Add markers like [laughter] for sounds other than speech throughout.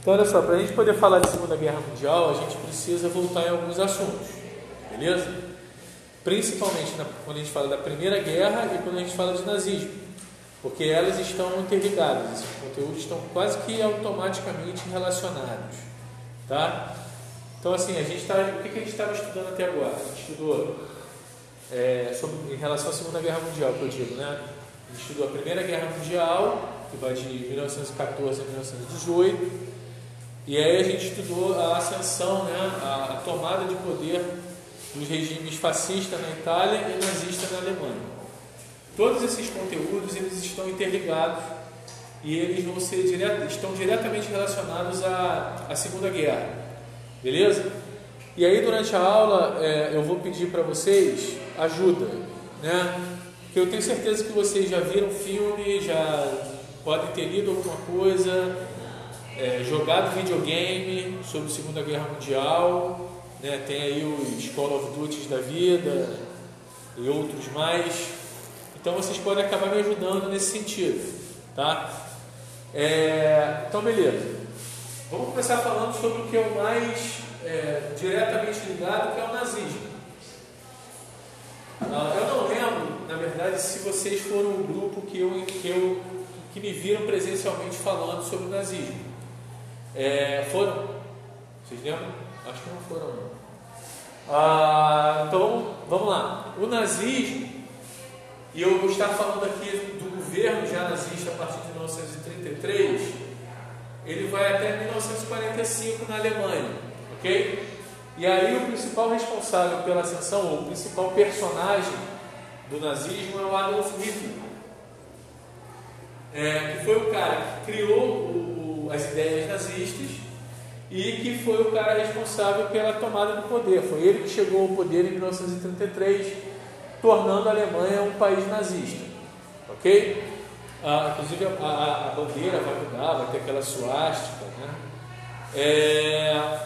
Então, olha só, para a gente poder falar de Segunda Guerra Mundial, a gente precisa voltar em alguns assuntos, beleza? Principalmente na, quando a gente fala da Primeira Guerra e quando a gente fala de nazismo, porque elas estão interligadas, esses conteúdos estão quase que automaticamente relacionados, tá? Então, assim, a gente tá, o que, que a gente estava estudando até agora? A gente estudou é, sobre, em relação à Segunda Guerra Mundial, que eu digo, né? A gente estudou a Primeira Guerra Mundial, que vai de 1914 a 1918, e aí a gente estudou a ascensão, né, a, tomada de poder dos regimes fascista na Itália e nazista na Alemanha. Todos esses conteúdos eles estão interligados e eles vão ser direto, estão diretamente relacionados à, à Segunda Guerra, beleza? E aí durante a aula é, eu vou pedir para vocês ajuda, né? Porque eu tenho certeza que vocês já viram filme, já podem ter lido alguma coisa, é, jogado videogame sobre a Segunda Guerra Mundial, né? tem aí os Call of Duty da vida e outros mais. Então vocês podem acabar me ajudando nesse sentido, tá? É, então beleza. Vamos começar falando sobre o que é o mais é, diretamente ligado, que é o nazismo. Ah, eu não lembro, na verdade, se vocês foram o grupo que eu, que eu que me viram presencialmente falando sobre o nazismo. É, foram? Vocês lembram? Acho que não foram. Não. Ah, então, vamos lá. O nazismo, e eu vou estar falando aqui do governo já nazista a partir de 1933, ele vai até 1945 na Alemanha, ok? E aí o principal responsável pela ascensão, ou o principal personagem do nazismo é o Adolf Hitler, é, que foi o cara que criou o as ideias nazistas e que foi o cara responsável pela tomada do poder. Foi ele que chegou ao poder em 1933, tornando a Alemanha um país nazista. Ok? Ah, inclusive a, a, a, bandeira vai mudar, vai ter aquela suástica. Né? É,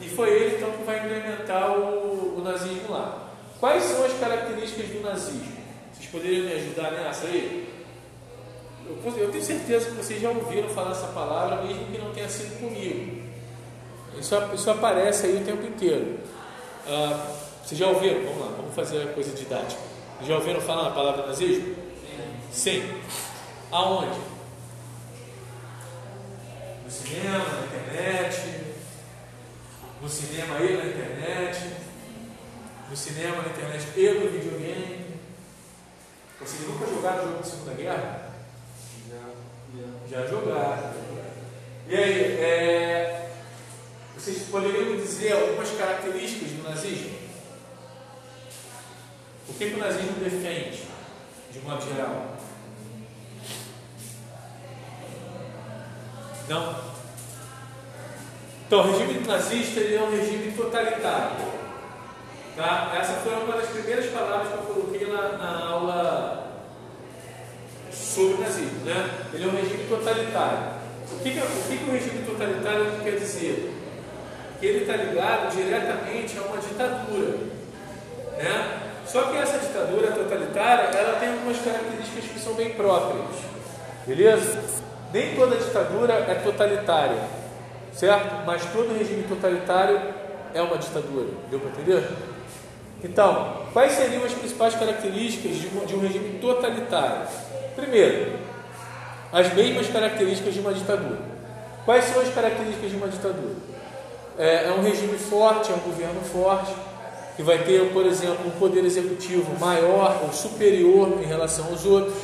e foi ele então que vai implementar o, o nazismo lá. Quais são as características do nazismo? Vocês poderiam me ajudar nessa aí? Eu tenho certeza que vocês já ouviram falar essa palavra, mesmo que não tenha sido comigo. Isso, isso aparece aí o tempo inteiro. Ah, vocês já ouviram? Vamos lá, vamos fazer a coisa didática. Já ouviram falar na palavra nazismo? Sim. Sim. Aonde? No cinema, na internet. No cinema e na internet. No cinema, na internet e no videogame. Vocês nunca jogaram jogo de Segunda Guerra? Já jogaram. E aí, é, vocês poderiam dizer algumas características do nazismo? O que, que o nazismo defende, de modo geral? Não? Então, o regime nazista é um regime totalitário. Tá? Essa foi uma das primeiras palavras que eu coloquei na, na aula sobre o nazismo. Né? Ele é um regime totalitário. O que, que, o, que, que o regime totalitário quer dizer? Que ele está ligado diretamente a uma ditadura. Né? Só que essa ditadura totalitária ela tem algumas características que são bem próprias. Beleza? Nem toda ditadura é totalitária, certo? Mas todo regime totalitário é uma ditadura. Deu para entender? Então, quais seriam as principais características de um, de um regime totalitário? Primeiro, as mesmas características de uma ditadura. Quais são as características de uma ditadura? É, é um regime forte, é um governo forte, que vai ter, por exemplo, um poder executivo maior ou superior em relação aos outros.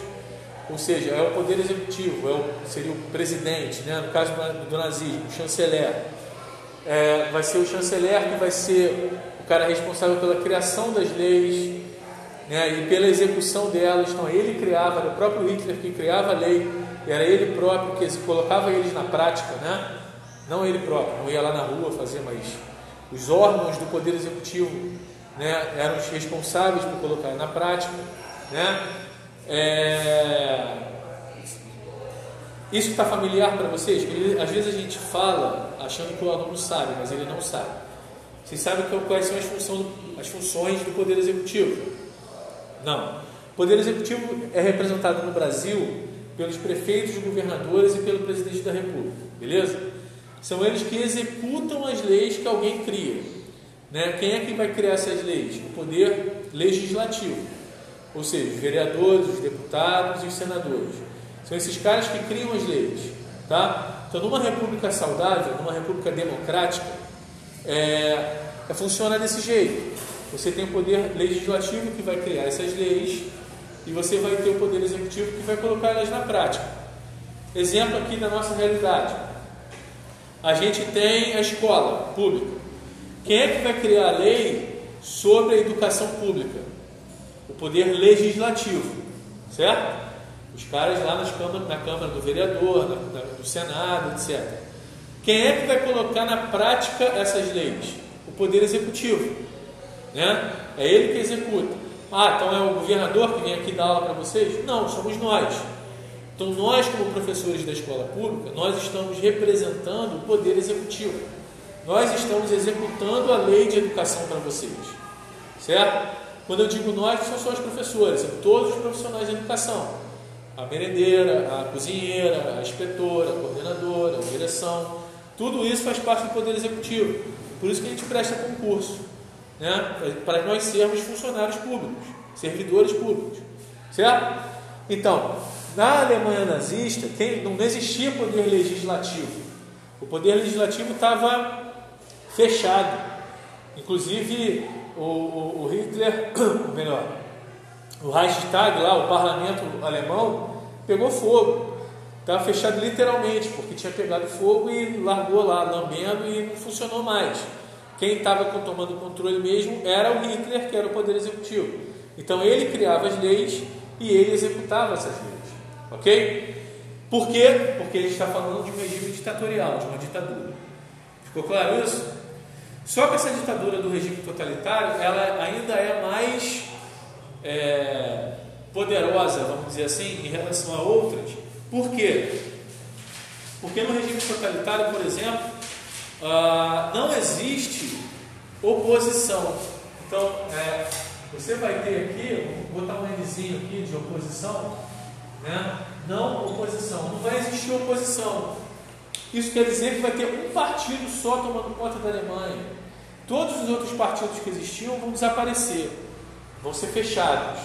Ou seja, é o poder executivo, é o, seria o presidente, né? no caso do nazismo, o chanceler. É, vai ser o chanceler que vai ser o cara responsável pela criação das leis, né, e pela execução delas. Então, ele criava, era o próprio Hitler que criava a lei, era ele próprio que colocava eles na prática, né? não ele próprio, não ia lá na rua fazer, mas os órgãos do Poder Executivo né, eram os responsáveis por colocar na prática. Né? É... Isso está familiar para vocês? Ele, às vezes a gente fala achando que o aluno sabe, mas ele não sabe. Vocês sabem quais são as as funções do Poder Executivo? Não. O Poder Executivo é representado no Brasil pelos prefeitos, governadores e pelo presidente da República, beleza? são eles que executam as leis que alguém cria. Né? Quem é que vai criar essas leis? O poder legislativo, ou seja, os vereadores, os deputados e os senadores. São esses caras que criam as leis. Tá? Então, numa república saudável, numa república democrática, é, é, funciona desse jeito. Você tem o poder legislativo que vai criar essas leis e você vai ter o poder executivo que vai colocar elas na prática. Exemplo aqui da nossa realidade. A gente tem a escola pública. Quem é que vai criar a lei sobre a educação pública? O poder legislativo, certo? Os caras lá nas câmaras, na Câmara do Vereador, na, na, do Senado, etc. Quem é que vai colocar na prática essas leis? O Poder Executivo. Né? É ele que executa. Ah, então é o governador que vem aqui dar aula para vocês? Não, somos nós. Então nós, como professores da escola pública, nós estamos representando o Poder Executivo. Nós estamos executando a lei de educação para vocês. Certo? Quando eu digo nós, são só os professores, são todos os profissionais de educação. A merendeira, a cozinheira, a inspetora, a coordenadora, a direção. Tudo isso faz parte do Poder Executivo. Por isso que a gente presta concurso né? para nós sermos funcionários públicos, servidores públicos. Certo? Então, na Alemanha nazista, quem, não existia poder legislativo. O poder legislativo estava fechado. Inclusive, o, o, o Hitler, [coughs] melhor, o Reichstag lá, o parlamento alemão, pegou fogo. Estava fechado literalmente, porque tinha pegado fogo e largou lá, lambendo e não funcionou mais. Quem estava tomando o controle mesmo era o Hitler, que era o poder executivo. Então ele criava as leis e ele executava essas leis. Ok? Por quê? Porque ele está falando de um regime ditatorial, de uma ditadura. Ficou claro isso? Só que essa ditadura do regime totalitário, ela ainda é mais é, poderosa, vamos dizer assim, em relação a outras. Por quê? Porque no regime totalitário, por exemplo, ah, não existe oposição. Então, é, você vai ter aqui, vou botar um Nzinho aqui de oposição, né? não oposição, não vai existir oposição. Isso quer dizer que vai ter um partido só tomando conta da Alemanha. Todos os outros partidos que existiam vão desaparecer, vão ser fechados,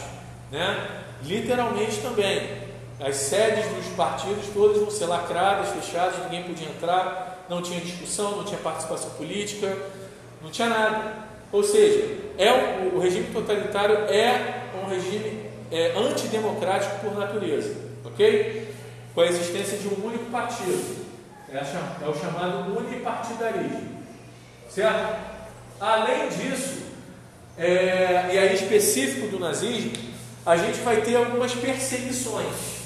né? literalmente também. As sedes dos partidos todas vão ser lacradas, fechadas, ninguém podia entrar não tinha discussão, não tinha participação política, não tinha nada. Ou seja, é um, o regime totalitário é um regime é, antidemocrático por natureza, ok? Com a existência de um único partido, é, é o chamado unipartidarismo, certo? Além disso, é, e aí específico do nazismo, a gente vai ter algumas perseguições.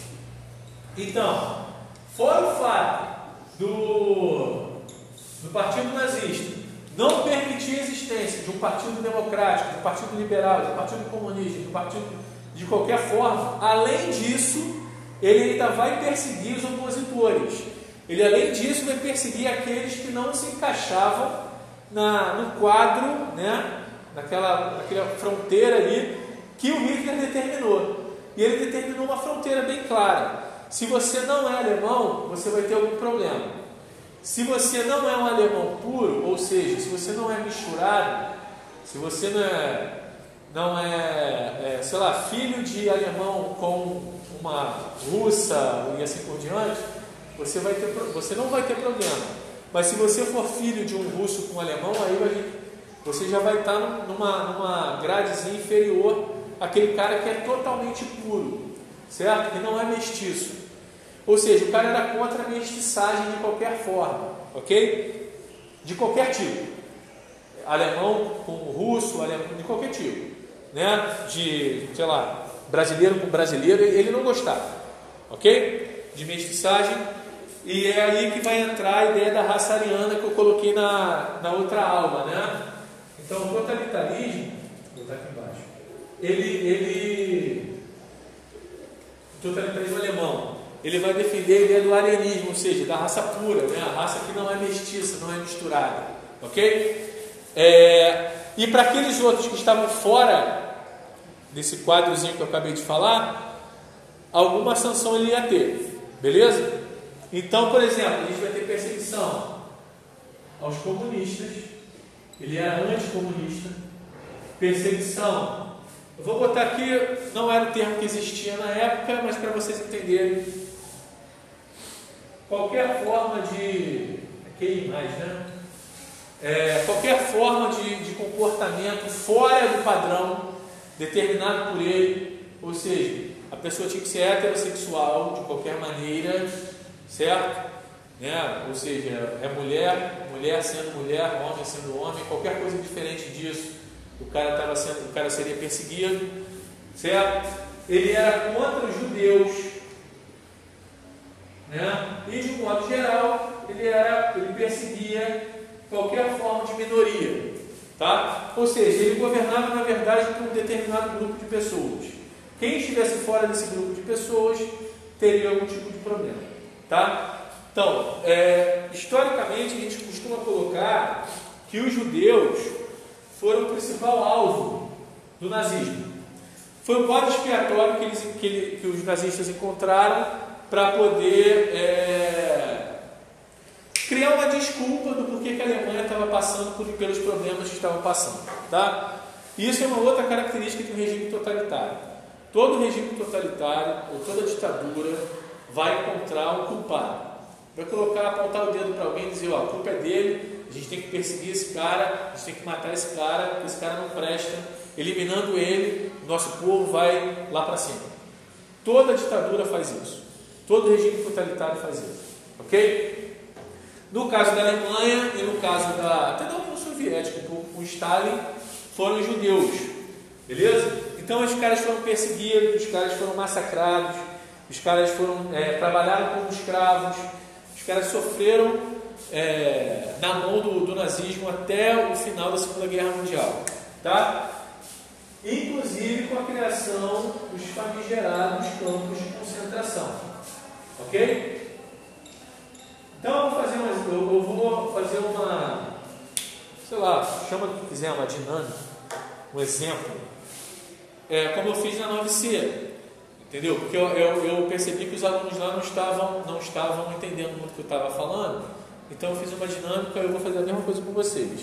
Então, fora o fato do, do Partido Nazista não permitir a existência de um partido democrático, de um partido liberal, de um partido comunista, de um partido de qualquer forma, além disso, ele ainda vai perseguir os opositores. Ele, além disso, vai perseguir aqueles que não se encaixavam na, no quadro, né, naquela, naquela fronteira ali que o Hitler determinou. E ele determinou uma fronteira bem clara. Se você não é alemão, você vai ter algum problema. Se você não é um alemão puro, ou seja, se você não é misturado, se você não é, não é, é sei lá, filho de alemão com uma russa e assim por diante, você, vai ter, você não vai ter problema. Mas se você for filho de um russo com um alemão, aí você já vai estar numa, numa gradezinha inferior àquele cara que é totalmente puro certo? Que não é mestiço. Ou seja, o cara era contra a mestiçagem de qualquer forma, ok? De qualquer tipo. Alemão com russo, alemão, de qualquer tipo. Né? De, sei lá, brasileiro com brasileiro, ele não gostava, ok? De mestiçagem. E é aí que vai entrar a ideia da raça ariana que eu coloquei na, na outra aula, né? Então, o totalitarismo, vou botar aqui embaixo, ele, ele totalitarismo alemão, ele vai defender a ideia do arianismo, ou seja, da raça pura, né? a raça que não é mestiça, não é misturada. Ok? É, e para aqueles outros que estavam fora desse quadrozinho que eu acabei de falar, alguma sanção ele ia ter, beleza? Então, por exemplo, a gente vai ter perseguição aos comunistas, ele era anticomunista, perseguição. Eu vou botar aqui, não era o termo que existia na época, mas para vocês entenderem. Qualquer forma de. Aqui mais, né? É, qualquer forma de, de comportamento fora do padrão determinado por ele, ou seja, a pessoa tinha que ser heterossexual de qualquer maneira, certo? Né? Ou seja, é mulher, mulher sendo mulher, homem sendo homem, qualquer coisa diferente disso, o cara, tava sendo, o cara seria perseguido, certo? Ele era contra os judeus, né? e de um modo geral, ele, era, ele perseguia qualquer forma de minoria, tá? Ou seja, ele governava na verdade com um determinado grupo de pessoas. Quem estivesse fora desse grupo de pessoas teria algum tipo de problema, tá? Então, é, historicamente a gente costuma colocar que os judeus foram o principal alvo do nazismo. Foi o bode expiatório que, eles, que, ele, que os nazistas encontraram para poder é, criar uma desculpa do porquê que a Alemanha estava passando por, pelos problemas que estavam passando. Tá? Isso é uma outra característica um regime totalitário. Todo regime totalitário ou toda ditadura vai encontrar um culpado. Vai colocar, apontar o dedo para alguém e dizer, ó, a culpa é dele, a gente tem que perseguir esse cara, a gente tem que matar esse cara, porque esse cara não presta. Eliminando ele, nosso povo vai lá para cima. Toda ditadura faz isso. Todo regime totalitário faz isso. Ok? No caso da Alemanha e no caso da, até da União Soviética, com Stalin, foram judeus. Beleza? Então os caras foram perseguidos, os caras foram massacrados, os caras foram é, trabalharam como escravos, caras sofreram é, na mão do, do, nazismo até o final da Segunda Guerra Mundial. Tá? Inclusive com a criação dos famigerados campos de concentração. Ok? Então eu vou fazer uma, eu, eu vou fazer uma, sei lá, chama do que quiser, uma dinâmica, um exemplo. É, como eu fiz na 9C. Entendeu? Porque eu, eu, eu, percebi que os alunos lá não estavam, não estavam entendendo muito o que eu estava falando. Então eu fiz uma dinâmica e eu vou fazer a mesma coisa com vocês.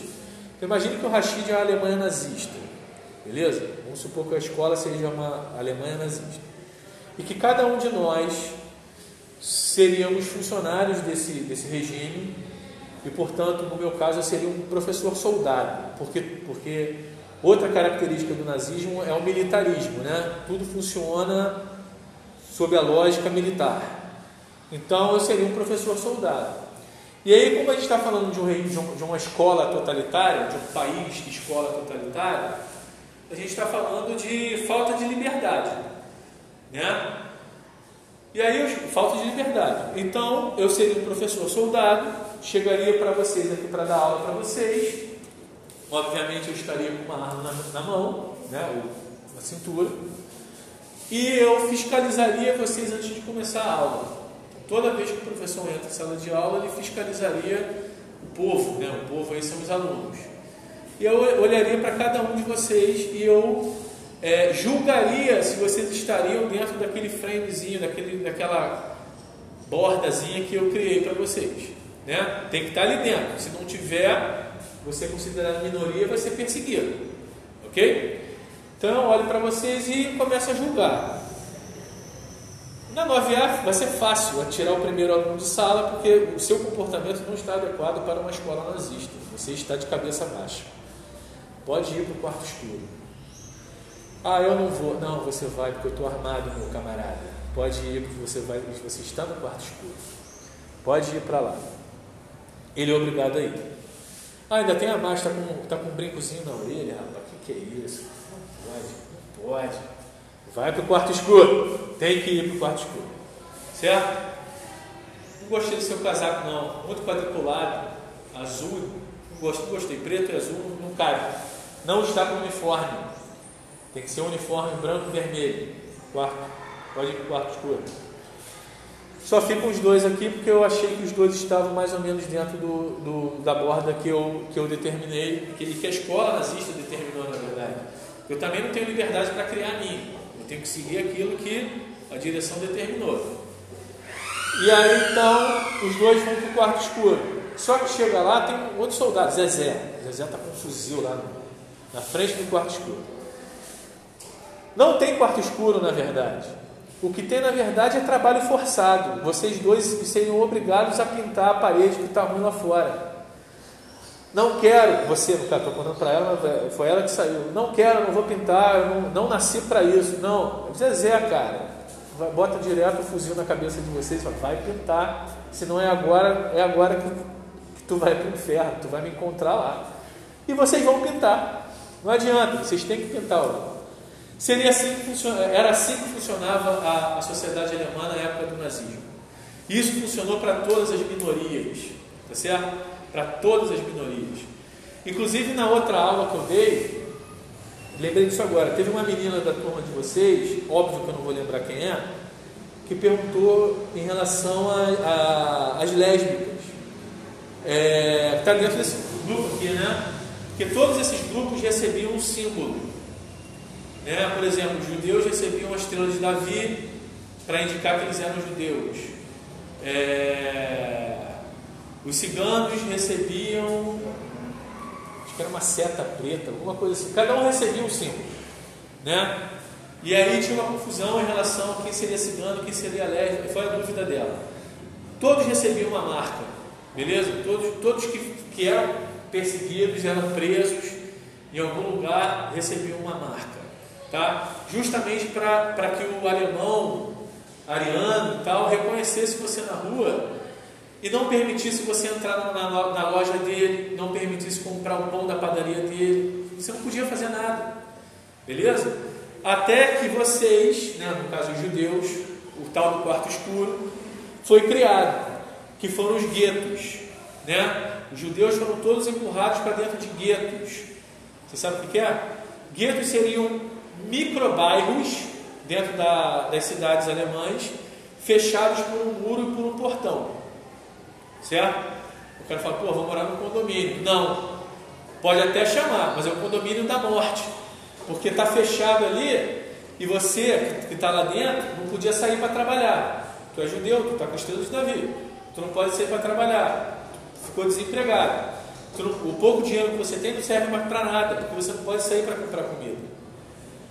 Então, imagine que o Rashid é a Alemanha nazista. Beleza? Vamos supor que a escola seja uma Alemanha nazista. E que cada um de nós seríamos funcionários desse, desse regime e, portanto, no meu caso, eu seria um professor soldado. Porque, porque outra característica do nazismo é o militarismo, né? Tudo funciona sob a lógica militar. Então eu seria um professor soldado. E aí, como a gente está falando de, um, de uma escola totalitária, de um país de escola totalitária, a gente está falando de falta de liberdade. Né? E aí, falta de liberdade. Então, eu seria um professor soldado, chegaria para vocês aqui para dar aula para vocês. Obviamente, eu estaria com uma arma na, na mão, né, ou na cintura e eu fiscalizaria vocês antes de começar a aula. Toda vez que o professor entra em sala de aula, ele fiscalizaria o povo, né? o povo aí são os alunos. E eu olharia para cada um de vocês e eu é, julgaria se vocês estariam dentro daquele framezinho, daquele, daquela bordazinha que eu criei para vocês. Né? Tem que estar ali dentro. Se não tiver, você é considerado minoria, vai ser perseguido. Ok? Então, olhe para vocês e comece a julgar. Na 9A vai ser fácil atirar o primeiro aluno de sala porque o seu comportamento não está adequado para uma escola nazista. Você está de cabeça baixa. Pode ir para o quarto escuro. Ah, eu não vou. Não, você vai porque eu estou armado, meu camarada. Pode ir porque você vai, você está no quarto escuro. Pode ir para lá. Ele é obrigado a ir. Ah, ainda tem a mais, está com, tá com um brincozinho na orelha, rapaz. O que, que é isso? Pode, não pode. Vai para o quarto escuro. Tem que ir para o quarto escuro. Certo? Não gostei do seu casaco, não. Muito quadriculado, azul. Não gostei, gostei. Preto e azul não cabe. Não está com uniforme. Tem que ser um uniforme branco e vermelho. Quarto. Pode ir para o quarto escuro. Só ficam os dois aqui porque eu achei que os dois estavam mais ou menos dentro do, do da borda que eu, que eu determinei, que, que a escola nazista determinou, na verdade. Eu também não tenho liberdade para criar a minha. Eu tenho que seguir aquilo que a direção determinou. E aí então os dois vão para o quarto escuro. Só que chega lá, tem outro soldado, Zezé. Zezé está com um fuzil lá na frente do quarto escuro. Não tem quarto escuro, na verdade. O que tem, na verdade, é trabalho forçado. Vocês dois seriam obrigados a pintar a parede que está ruim lá fora. Não quero, você, no caso, estou contando para ela, foi ela que saiu. Não quero, não vou pintar, não, não nasci para isso. Não, Zezé, cara, vai, bota direto o fuzil na cabeça de vocês, fala, vai pintar, se não é agora, é agora que, que tu vai para o inferno, tu vai me encontrar lá. E vocês vão pintar. Não adianta, vocês têm que pintar. Ó. Seria assim era assim que funcionava a, a sociedade alemã na época do nazismo. Isso funcionou para todas as minorias, tá certo? Para todas as minorias. Inclusive na outra aula que eu dei, lembrei disso agora, teve uma menina da turma de vocês, óbvio que eu não vou lembrar quem é, que perguntou em relação às lésbicas. É, está dentro desse grupo aqui, né? Porque todos esses grupos recebiam um símbolo. Né? Por exemplo, os judeus recebiam a estrela de Davi para indicar que eles eram judeus. É, os ciganos recebiam, acho que era uma seta preta, alguma coisa assim. Cada um recebia um símbolo, né? E aí tinha uma confusão em relação a quem seria cigano, quem seria lésbica, foi a dúvida dela. Todos recebiam uma marca, beleza? Todos, todos que, que eram perseguidos, eram presos em algum lugar, recebiam uma marca, tá? Justamente para que o alemão, ariano e tal, reconhecesse você na rua e não permitisse você entrar na, na, loja dele, não permitisse comprar o pão da padaria dele, você não podia fazer nada, beleza? Até que vocês, né, no caso os judeus, o tal do quarto escuro, foi criado, que foram os guetos, né? Os judeus foram todos empurrados para dentro de guetos. Você sabe o que é? Guetos seriam microbairros dentro da, das cidades alemãs, fechados por um muro e por um portão. Certo? O cara fala, pô, vou morar no condomínio. Não. Pode até chamar, mas é o condomínio da morte. Porque está fechado ali e você que está lá dentro não podia sair para trabalhar. Tu é judeu, tu está com estrela de Davi. Tu não pode sair para trabalhar. Ficou desempregado. O pouco dinheiro que você tem não serve mais para nada, porque você não pode sair para comprar comida.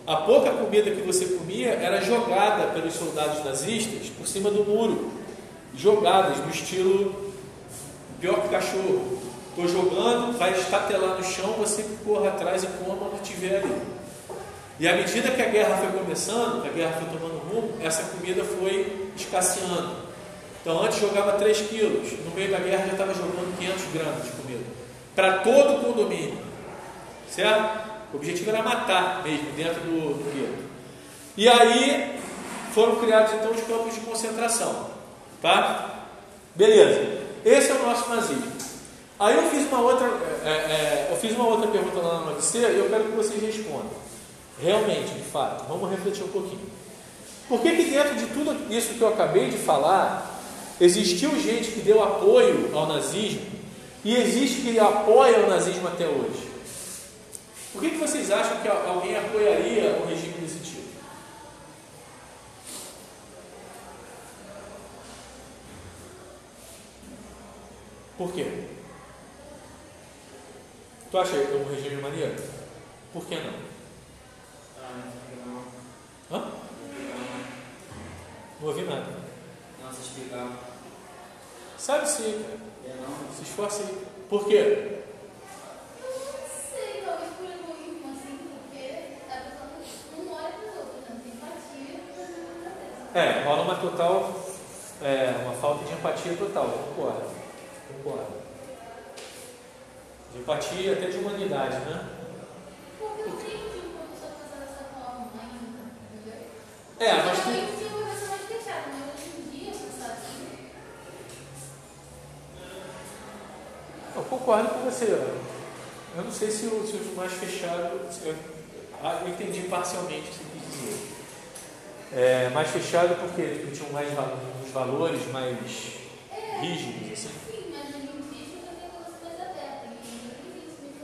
A pouca comida que você comia era jogada pelos soldados nazistas por cima do muro, jogadas no estilo pior que cachorro. Estou jogando, vai estatelar no chão, você corra atrás e coma quando estiver ali. E à medida que a guerra foi começando, a guerra foi tomando rumo, essa comida foi escasseando. Então antes jogava 3 quilos, no meio da guerra já estava jogando 500 gramas de comida. Para todo o condomínio. Certo? O objetivo era matar mesmo, dentro do, do gueto. E aí foram criados então os campos de concentração. Tá? Beleza. Esse é o nosso nazismo. Aí eu fiz uma outra, é, é, eu fiz uma outra pergunta lá no UFC e eu quero que vocês respondam. Realmente, de fato, vamos refletir um pouquinho. Por que, que dentro de tudo isso que eu acabei de falar, existiu gente que deu apoio ao nazismo e existe que apoia o nazismo até hoje? Por que, que vocês acham que alguém apoiaria um regime desse tipo? Por quê? Tu acha um regime maneiro? Por que não? Hã? Não ouvi nada. Não, se explicar. Sabe sim, não. Se esforce aí. Por quê? É, rola uma total, é, uma falta de empatia total, concordo. Concordo. De empatia, até de humanidade, né? Entendeu? É, mas assim. Eu concordo com você. Eu não sei se os se o mais fechados. Eu, ah, eu entendi parcialmente o que você quis dizer. É, mais fechado porque eles tinham mais uns valores mais rígidos, assim. Sim, mas hoje em dia já tem coisas mais abertas. E não existe muito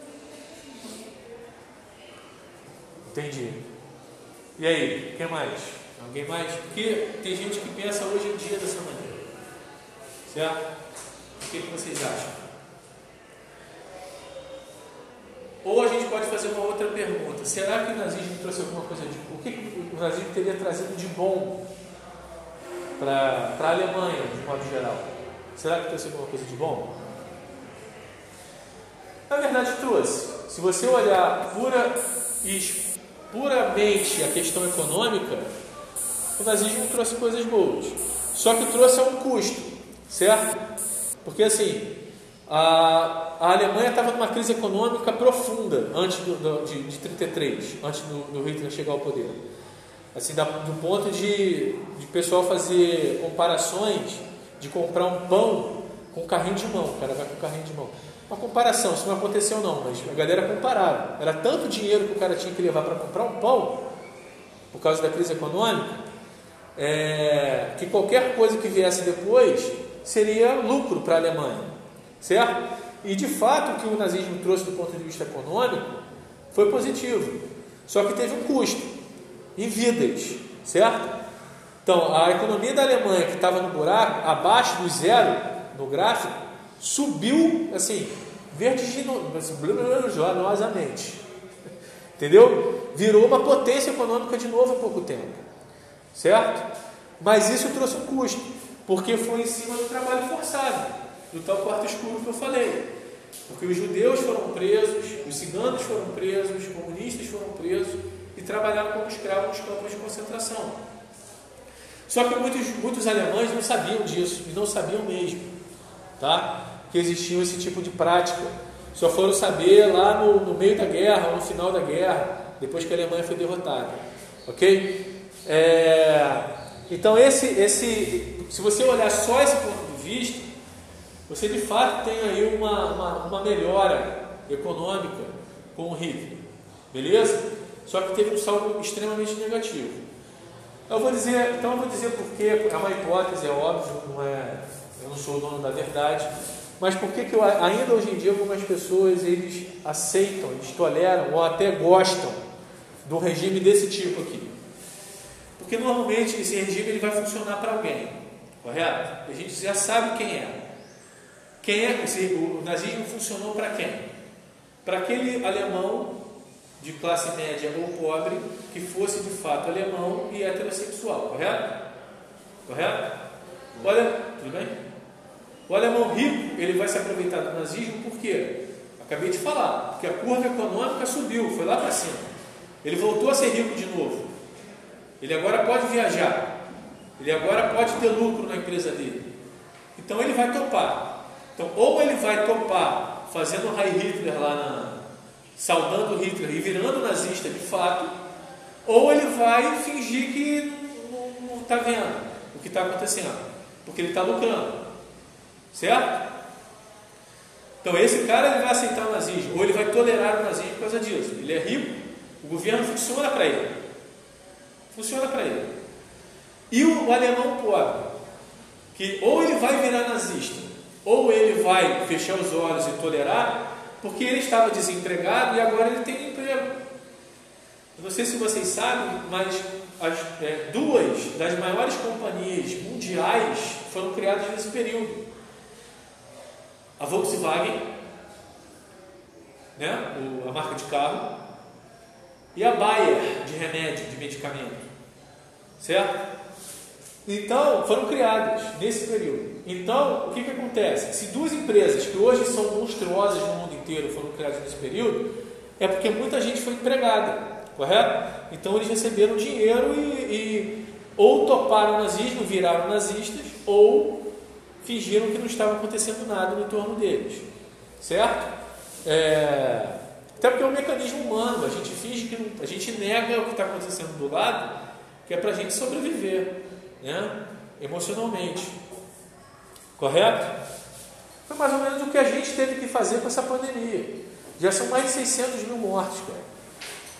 Entendi. E aí, o que mais? Alguém mais? Porque tem gente que pensa hoje em dia dessa maneira. Certo? O que, que vocês acham? Ou a gente pode fazer uma outra pergunta: será que o nazismo trouxe alguma coisa de. O que, que o nazismo teria trazido de bom para a Alemanha, de modo geral? Será que trouxe alguma coisa de bom? Na verdade, trouxe. Se você olhar pura e puramente a questão econômica, o nazismo trouxe coisas boas. Só que trouxe a um custo, certo? Porque assim, a, a Alemanha estava numa crise econômica profunda antes do, do, de, de 33, antes do, do Hitler chegar ao poder. Assim, da, do ponto de, de pessoal fazer comparações de comprar um pão com carrinho de mão. O cara vai com carrinho de mão. Uma comparação, isso não aconteceu não, mas a galera comparava. Era tanto dinheiro que o cara tinha que levar para comprar um pão, por causa da crise econômica, é, que qualquer coisa que viesse depois seria lucro para a Alemanha, certo? E de fato o que o nazismo trouxe do ponto de vista econômico foi positivo, só que teve um custo em vidas, certo? Então a economia da Alemanha que estava no buraco, abaixo do zero no gráfico, subiu assim, vertiginosamente. Entendeu? Virou uma potência econômica de novo em pouco tempo. Certo? Mas isso trouxe um custo, porque foi em cima do trabalho forçado, do tal quarto escuro que eu falei. Porque os judeus foram presos, os ciganos foram presos, os comunistas foram presos e trabalharam como escravos nos campos de concentração. Só que muitos, muitos alemães não sabiam disso, e não sabiam mesmo. Tá? Que existia esse tipo de prática. Só foram saber lá no, no meio da guerra, no final da guerra, depois que a Alemanha foi derrotada. Ok? É, então, esse, esse, se você olhar só esse ponto de vista, você de fato tem aí uma, uma, uma melhora econômica com o Hitler. Beleza? Só que teve um saldo extremamente negativo. Eu vou dizer, então eu vou dizer porque é uma hipótese, é óbvio, não é, eu não sou o dono da verdade, mas por que, que eu, ainda hoje em dia algumas pessoas eles aceitam, eles toleram ou até gostam do regime desse tipo aqui? Porque normalmente esse regime ele vai funcionar para alguém, correto? A gente já sabe quem é. Quem é o nazismo funcionou para quem? Para aquele alemão de classe média ou pobre que fosse de fato alemão e heterossexual, correto? Correto? Olha, tudo bem? O alemão rico, ele vai se aproveitar do nazismo por quê? Acabei de falar, porque a curva econômica subiu, foi lá para cima. Ele voltou a ser rico de novo. Ele agora pode viajar. Ele agora pode ter lucro na empresa dele. Então ele vai topar. Então, ou ele vai topar fazendo High Hitler lá na. saudando Hitler e virando nazista de fato, ou ele vai fingir que não está vendo o que está acontecendo, porque ele está lucrando. Certo? Então esse cara ele vai aceitar o nazismo, ou ele vai tolerar o nazismo por causa disso. Ele é rico, o governo funciona para ele. Funciona para ele. E o, alemão pobre, que ou ele vai virar nazista, ou ele vai fechar os olhos e tolerar, porque ele estava desempregado e agora ele tem emprego. Eu não sei se vocês sabem, mas as, é, duas das maiores companhias mundiais foram criadas nesse período a Volkswagen, né, o, a marca de carro, e a Bayer de remédio, de medicamento, certo? Então, foram criadas nesse período. Então, o que, que acontece? Se duas empresas que hoje são monstruosas no mundo inteiro foram criadas nesse período, é porque muita gente foi empregada, correto? Então, eles receberam dinheiro e, e ou toparam o nazismo, viraram nazistas, ou fingiram que não estava acontecendo nada no entorno deles. Certo? É, até porque é um mecanismo humano, a gente finge que não, a gente nega o que está acontecendo do lado, que é para a gente sobreviver, né? emocionalmente. Correto? Foi mais ou menos o que a gente teve que fazer com essa pandemia. Já são mais de 600 mil mortes, cara.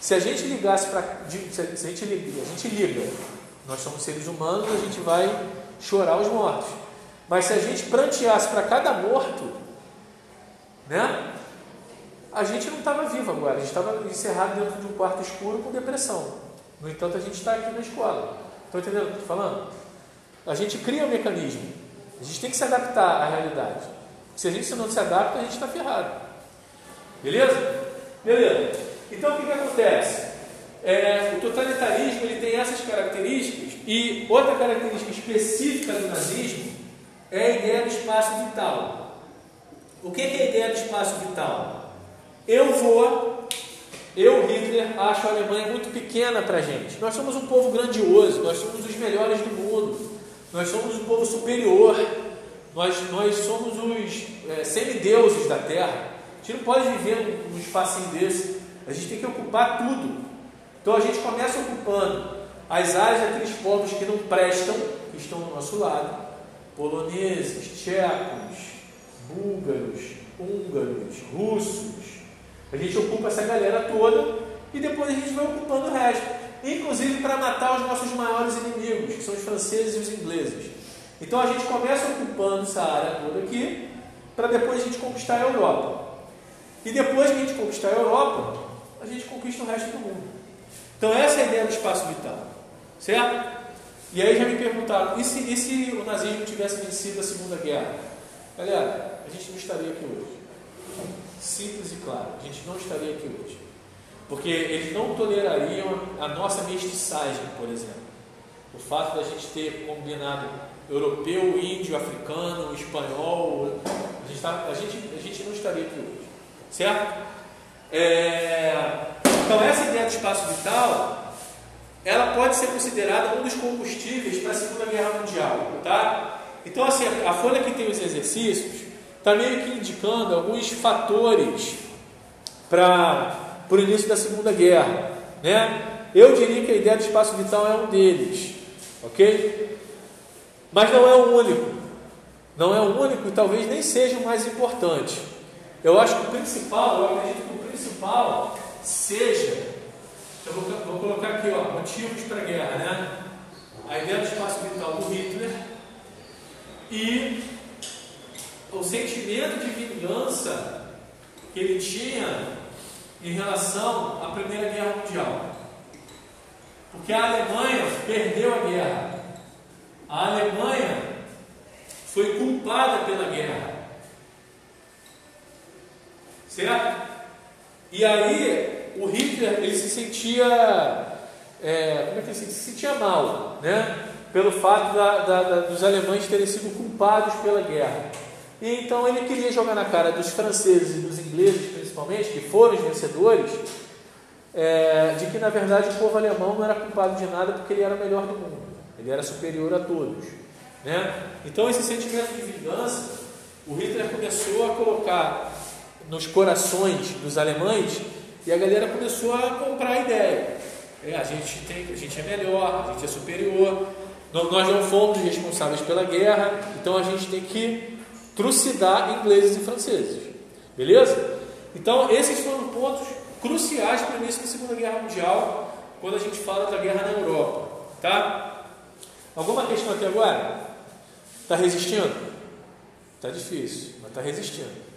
Se a gente ligasse para. Se a gente liga, a gente liga, nós somos seres humanos, a gente vai chorar os mortos. Mas se a gente pranteasse para cada morto, né? A gente não estava vivo agora, a gente estava encerrado dentro de um quarto escuro com depressão. No entanto, a gente está aqui na escola. Estão entendendo o que eu estou falando? A gente cria um mecanismo. A gente tem que se adaptar à realidade. Se a gente não se adapta, a gente está ferrado. Beleza? Beleza. Então o que, que acontece? É, o totalitarismo ele tem essas características e outra característica específica do nazismo é a ideia do espaço vital. O que, é a ideia do espaço vital? Eu vou, eu, Hitler, acho a Alemanha muito pequena para a gente. Nós somos um povo grandioso, nós somos os melhores do mundo, nós somos um povo superior, nós, nós somos os é, semideuses da terra. A gente não pode viver num espacinho desse. A gente tem que ocupar tudo. Então a gente começa ocupando as áreas daqueles povos que não prestam, que estão do nosso lado, poloneses, tchecos, búlgaros, húngaros, russos. A gente ocupa essa galera toda e depois a gente vai ocupando o resto, inclusive para matar os nossos maiores inimigos, que são os franceses e os ingleses. Então a gente começa ocupando essa área toda aqui, para depois a gente conquistar a Europa. E depois que a gente conquistar a Europa, a gente conquista o resto do mundo. Então essa é a ideia do espaço vital. Certo? E aí já me perguntaram, e se, e se o nazismo tivesse vencido a Segunda Guerra? Galera, a gente não estaria aqui hoje. Simples e claro, a gente não estaria aqui hoje. Porque eles não tolerariam a nossa mestiçagem, por exemplo. O fato da gente ter combinado europeu, índio, africano, espanhol, a gente, tá, a gente, a gente não estaria aqui hoje. Certo? É, então, essa ideia do espaço vital, ela pode ser considerada um dos combustíveis para a Segunda Guerra Mundial. Tá? Então, assim, a folha que tem os exercícios está meio que indicando alguns fatores para o início da Segunda Guerra. Né? Eu diria que a ideia do espaço vital é um deles. Ok? Mas não é o único. Não é o único e talvez nem seja o mais importante. Eu acho que o principal, eu acredito que o principal seja, eu vou, vou colocar aqui, ó, motivos para a guerra, né? A ideia do espaço vital do Hitler e o sentimento de vingança que ele tinha em relação à Primeira Guerra Mundial. Porque a Alemanha perdeu a guerra. A Alemanha foi culpada pela guerra. Certo? E aí o Hitler ele se sentia é, como é que ele se sentia mal, né? Pelo fato da, da, da, dos alemães terem sido culpados pela guerra. E então ele queria jogar na cara dos franceses e dos ingleses, principalmente, que foram os vencedores, é, de que na verdade o povo alemão não era culpado de nada porque ele era o melhor do mundo, ele era superior a todos. Né? Então, esse sentimento de vingança, o Hitler começou a colocar nos corações dos alemães e a galera começou a comprar a ideia. É, a, gente tem, a gente é melhor, a gente é superior, nós não fomos responsáveis pela guerra, então a gente tem que trucidar ingleses e franceses. Beleza? Então, esses foram pontos cruciais para o início da Segunda Guerra Mundial, quando a gente fala da guerra na Europa. Tá? Alguma questão aqui agora? Está resistindo? Está difícil, mas está resistindo.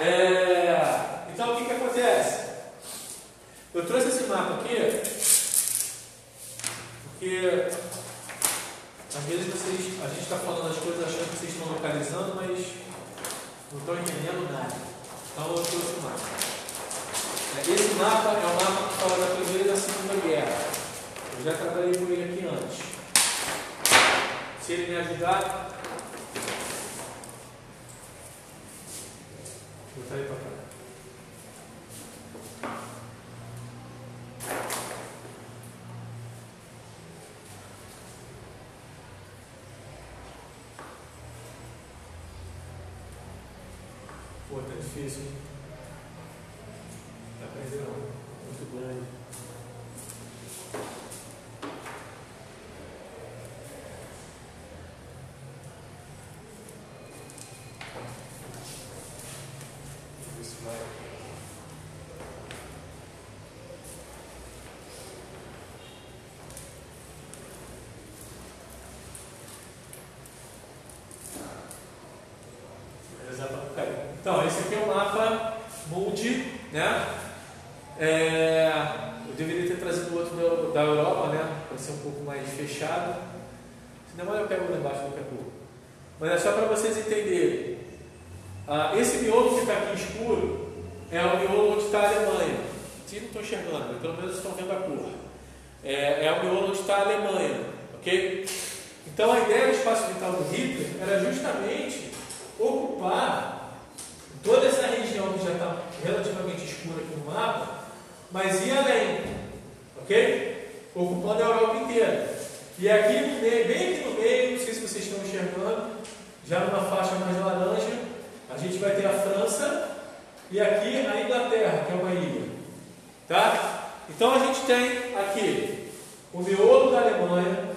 É, então o que, que acontece? Eu trouxe esse mapa aqui porque às vezes vocês, a gente está falando as coisas achando que vocês estão localizando, mas não estão entendendo nada. Então eu trouxe o mapa. É, esse mapa é o mapa que fala da Primeira e da Segunda Guerra. Eu já trabalhei com ele aqui antes. Se ele me ajudar, Botar aí para cá. Difícil, Então, esse aqui é o mapa Mundi, né? É, eu deveria ter trazido outro da, Europa, né? Para ser um pouco mais fechado. Se demora, eu pego lá embaixo daqui pouco. mas é só para vocês entenderem. Ah, esse miolo que está aqui escuro é o miolo onde está a Alemanha. Vocês não estão enxergando, mas pelo menos estão vendo a cor. É, é o miolo onde está a Alemanha, ok? Então a ideia do espaço vital do Hitler era justamente ocupar toda essa região que já está relativamente escura aqui no mapa, mas ir além, ok? Ocupando a Europa inteira. E aqui bem aqui no meio, não sei se vocês estão enxergando, já numa faixa mais laranja, a gente vai ter a França e aqui a Inglaterra, que é uma ilha. Tá? Então a gente tem aqui o miolo da Alemanha,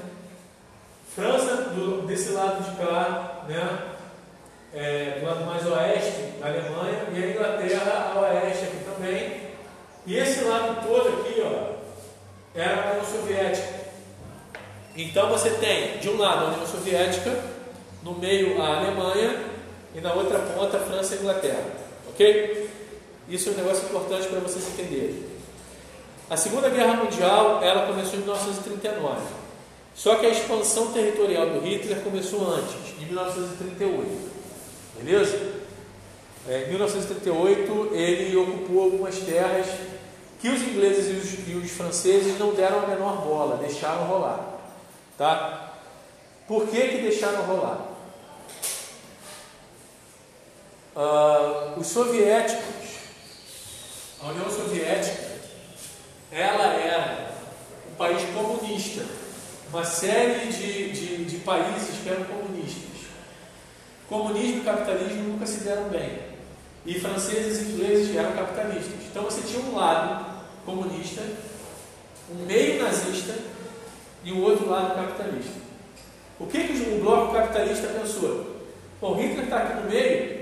França do, desse lado de cá, né? É, do lado mais oeste da Alemanha, e a Inglaterra a oeste aqui também. E esse lado todo aqui, ó, era a União Soviética. Então você tem de um lado a União Soviética, no meio a Alemanha e na outra ponta a França e a Inglaterra. Ok? Isso é um negócio importante para vocês entenderem. A Segunda Guerra Mundial ela começou em 1939. Só que a expansão territorial do Hitler começou antes, em 1938. Beleza? É, em 1938 ele ocupou algumas terras que os ingleses e os, e os franceses não deram a menor bola, deixaram rolar. Tá? Por que, que deixaram rolar? Uh, os soviéticos, a União Soviética, ela era um país comunista, uma série de, de, de países que eram comunistas. Comunismo e capitalismo nunca se deram bem. E franceses e ingleses eram capitalistas. Então você tinha um lado comunista, um meio nazista e o outro lado capitalista. O que, que o bloco capitalista pensou? Bom, Hitler está aqui no meio,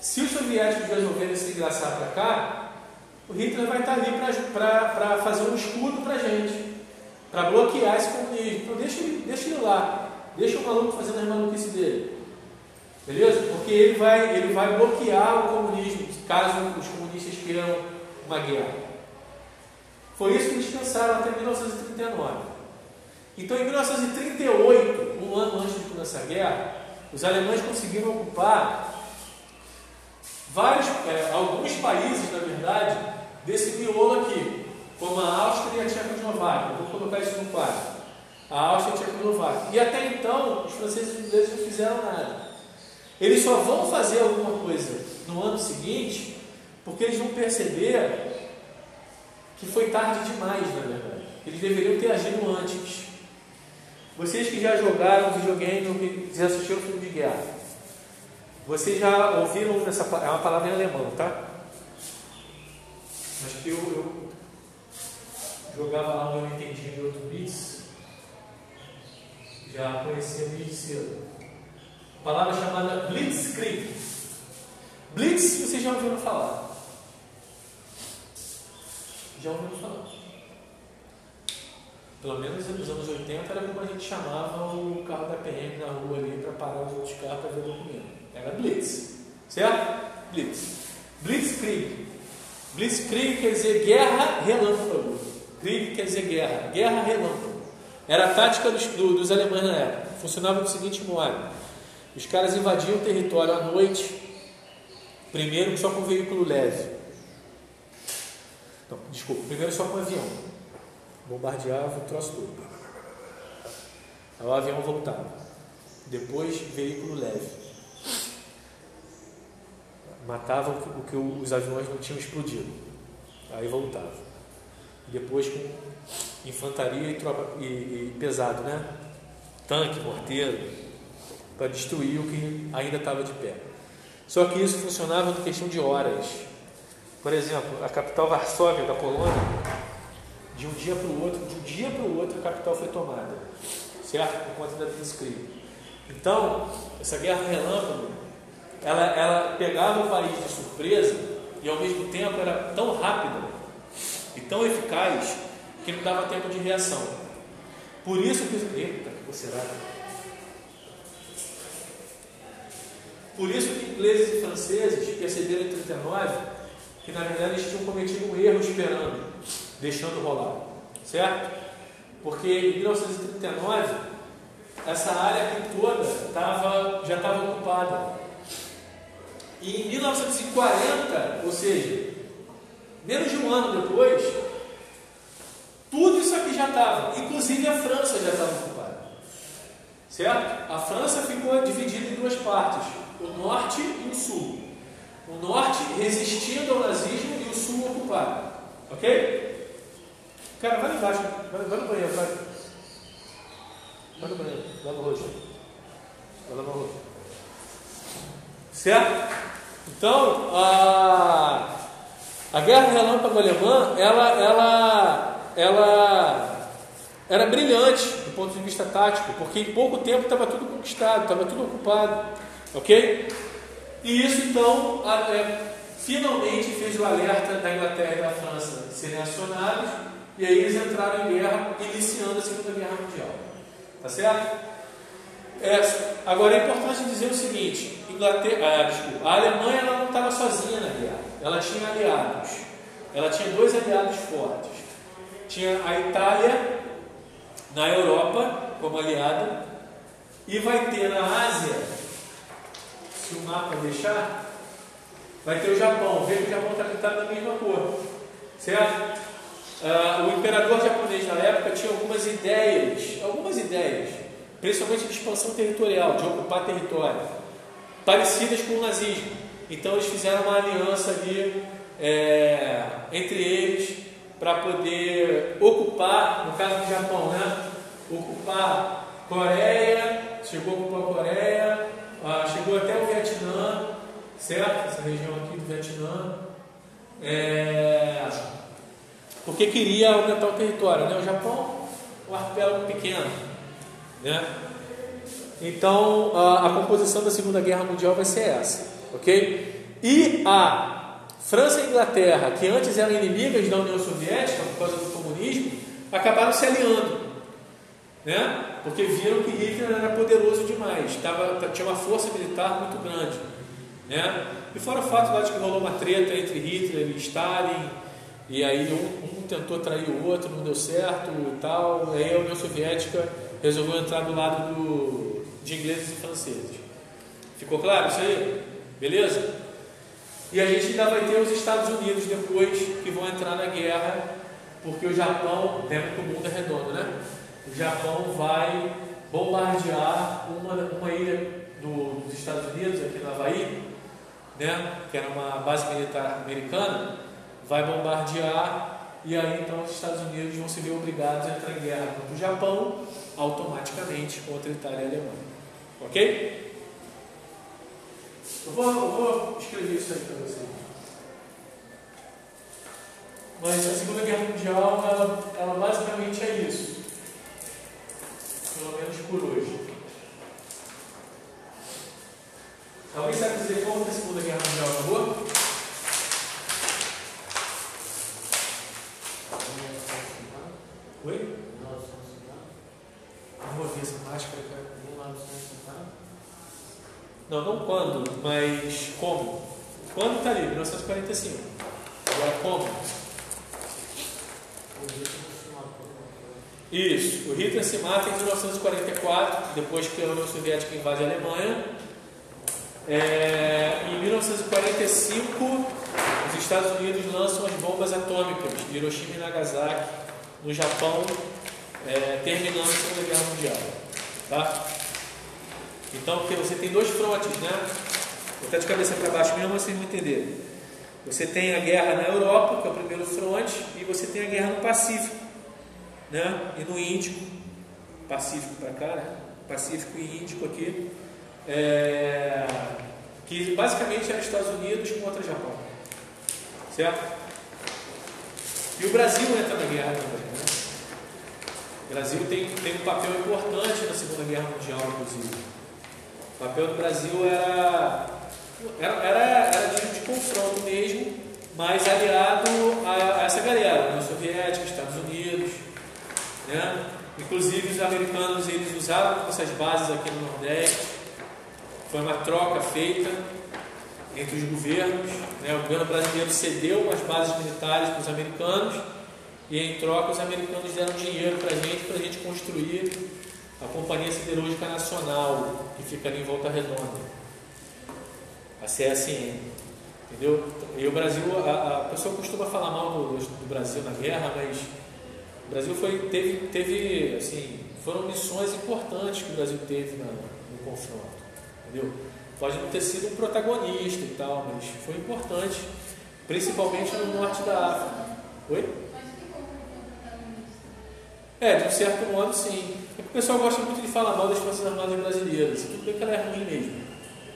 se os soviéticos resolverem se engraçar para cá, o Hitler vai estar ali para fazer um escudo para a gente, para bloquear esse comunismo. Então deixa deixa ele lá, deixa o maluco fazendo as maluquices dele. Beleza? Porque ele vai, ele vai bloquear o comunismo, caso os comunistas queiram uma guerra. Foi isso que eles pensaram até 1939. Então, em 1938, um ano antes de começar a guerra, os alemães conseguiram ocupar vários, é, alguns países, na verdade, desse miolo aqui, como a Áustria e a Tchecoslováquia. Vou colocar isso no quadro. A Áustria e a Tchecoslováquia. E até então, os franceses e os ingleses não fizeram nada. Eles só vão fazer alguma coisa no ano seguinte, porque eles vão perceber que foi tarde demais, na verdade. Eles deveriam ter agido antes. Vocês que já jogaram videogame ou que já assistiram filme de guerra, vocês já ouviram essa é uma palavra em alemão, tá? Acho que eu, eu jogava lá Eu Entendi de outro Blitz, já conhecia desde cedo. Palavra chamada Blitzkrieg. Blitz, vocês já ouviram falar? Já ouviram falar? Pelo menos nos anos 80 era como a gente chamava o carro da PM na rua ali para parar os outros carros para ver documento. Era Blitz. Certo? Blitz. Blitzkrieg. Blitzkrieg quer dizer guerra relâmpago. Krieg quer dizer guerra. Guerra relâmpago. Era a tática dos, do, dos alemães na época. Funcionava do seguinte modo: os caras invadiam o território à noite, primeiro só com veículo leve. Não, desculpa, primeiro só com avião. Bombardeava o troço todo. Aí o avião voltava. Depois, veículo leve matava o que os aviões não tinham explodido. Aí voltava. Depois com infantaria e, tropa, e, e pesado, né? Tanque, morteiro, para destruir o que ainda estava de pé. Só que isso funcionava em questão de horas. Por exemplo, a capital Varsóvia da Polônia, de um dia para o outro, de um dia para o outro, a capital foi tomada, certo? Por conta da Blitzkrieg. Então, essa guerra relâmpago ela, ela pegava o país de surpresa e ao mesmo tempo era tão rápida e tão eficaz que não dava tempo de reação. Por isso que. Eita, que será? Por isso que ingleses e franceses perceberam em 39 que na verdade eles tinham cometido um erro esperando, deixando rolar. Certo? Porque em 1939 essa área aqui toda tava, já estava ocupada. E em 1940, ou seja, menos de um ano depois, tudo isso aqui já estava, inclusive a França já estava ocupada. Certo? A França ficou dividida em duas partes, o norte e o sul. O norte resistindo ao nazismo e o sul ocupado. Ok? Cara, vai lá embaixo, vai, vai no banheiro, vai. Vai no banheiro, vai no rosto. Vai lá no rosto. Certo? Então, a, a guerra relâmpago alemã, ela, ela, ela era brilhante do ponto de vista tático, porque em pouco tempo estava tudo conquistado, estava tudo ocupado, ok? E isso então é, finalmente fez o alerta da Inglaterra e da França serem acionados, e aí eles entraram em guerra, iniciando a Segunda Guerra Mundial. Tá certo? É, agora é importante dizer o seguinte: Inglaterra, ah, desculpa, a Alemanha não estava sozinha na guerra, ela tinha aliados. Ela tinha dois aliados fortes. Tinha a Itália na Europa como aliada, e vai ter na Ásia, se o mapa deixar, vai ter o Japão. Vê que o Japão está pintado na mesma cor, certo? Uh, o imperador japonês na época tinha algumas ideias, algumas ideias, principalmente de expansão territorial, de ocupar território, parecidas com o nazismo. Então eles fizeram uma aliança ali é, entre eles para poder ocupar, no caso do Japão, né? Ocupar Coreia, chegou a ocupar Coreia, uh, chegou até o Vietnã, certo? Essa região aqui do Vietnã. É, porque queria aumentar o território. Né? O Japão um arquipélago pequeno. Né? Então, a, a, composição da Segunda Guerra Mundial vai ser essa. Ok? E a França e a Inglaterra, que antes eram inimigas da União Soviética por causa do comunismo, acabaram se aliando. Né? Porque viram que Hitler era poderoso demais, tava, tinha uma força militar muito grande. Né? E fora o fato lá de que rolou uma treta entre Hitler e Stalin, e aí um, um tentou trair o outro, não deu certo e tal. Aí a União Soviética resolveu entrar do lado do, de ingleses e franceses. Ficou claro isso aí? Beleza? E a gente ainda vai ter os Estados Unidos depois que vão entrar na guerra, porque o Japão, lembra que o mundo é redondo, né? O Japão vai bombardear uma, uma ilha do, dos Estados Unidos, aqui na Havaí, né? que era uma base militar americana vai bombardear e aí então os Estados Unidos vão se ver obrigados a entrar em guerra contra o Japão, automaticamente contra a Itália e a Alemanha. Ok? Eu vou, eu vou escrever isso aí para vocês. Mas a Segunda Guerra Mundial, ela, ela basicamente é isso. Pelo menos por hoje. Alguém sabe dizer como a Segunda Guerra Mundial acabou? Oi? 1950. Não vou ver essa máscara, cara. 1950. Não, não quando, mas como. Quando está ali? 1945. Agora como? Isso, o Hitler se mata em 1944, depois que a União Soviética invade a Alemanha. É, em 1945, os Estados Unidos lançam as bombas atômicas de Hiroshima e Nagasaki no Japão, é, terminando a Segunda Guerra Mundial. Tá? Então, porque você tem dois frontes, né? Vou até de cabeça para baixo mesmo, vocês vão entender. Você tem a guerra na Europa, que é o primeiro fronte, e você tem a guerra no Pacífico, né? E no Índico, Pacífico para cá, né? Pacífico e Índico aqui, é... que basicamente era Estados Unidos contra Japão, certo? E o Brasil entra na guerra também. Né? O Brasil tem, tem um papel importante na Segunda Guerra Mundial, inclusive. O papel do Brasil era, era, era, era de, de confronto mesmo, mas aliado a, a essa galera, União Soviética, Estados Unidos. Né? Inclusive os americanos eles usavam essas bases aqui no Nordeste. Foi uma troca feita entre os governos. Né? O governo brasileiro cedeu umas bases militares para os americanos e, em troca, os americanos deram dinheiro para a gente, para a gente construir a Companhia Siderúrgica Nacional, que fica ali em Volta Redonda, a CSN. Entendeu? E o Brasil, a, a pessoa costuma falar mal do, do, Brasil na guerra, mas o Brasil foi, teve, teve, assim, foram missões importantes que o Brasil teve na, no confronto. Entendeu? Pode não ter sido um protagonista e tal, mas foi importante, principalmente no norte da África. Oi? É, de um certo modo, sim. É o pessoal gosta muito de falar mal das Forças Armadas brasileiras. Tudo bem que ela é ruim mesmo,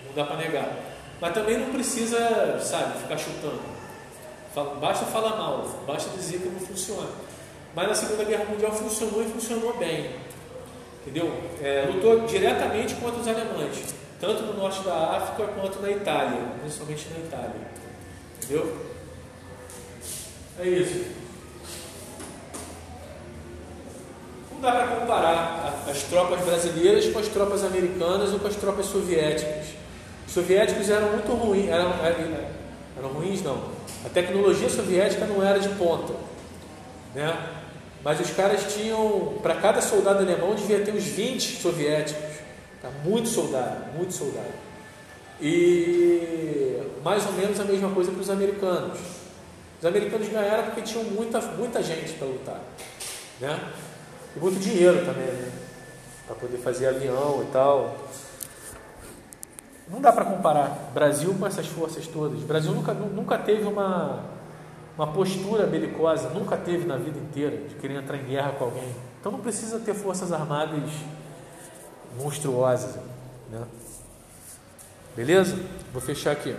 não dá para negar. Mas também não precisa, sabe, ficar chutando. Basta falar mal, basta dizer que não funciona. Mas na Segunda Guerra Mundial funcionou e funcionou bem. Entendeu? É, lutou diretamente contra os alemães, tanto no norte da África quanto na Itália, principalmente na Itália. Entendeu? É isso. dá para comparar as tropas brasileiras com as tropas americanas ou com as tropas soviéticas. Os soviéticos eram muito ruins, eram, eram ruins não. A tecnologia soviética não era de ponta, né? Mas os caras tinham, para cada soldado alemão devia ter uns 20 soviéticos, tá? muito soldado, muito soldado. E mais ou menos a mesma coisa para os americanos. Os americanos ganharam porque tinham muita, muita gente para lutar, né? E muito dinheiro também, né? Para poder fazer avião e tal. Não dá para comparar Brasil com essas forças todas. O Brasil nunca, nunca teve uma, uma postura belicosa, nunca teve na vida inteira de querer entrar em guerra com alguém. Então não precisa ter forças armadas monstruosas. Né? Beleza? Vou fechar aqui.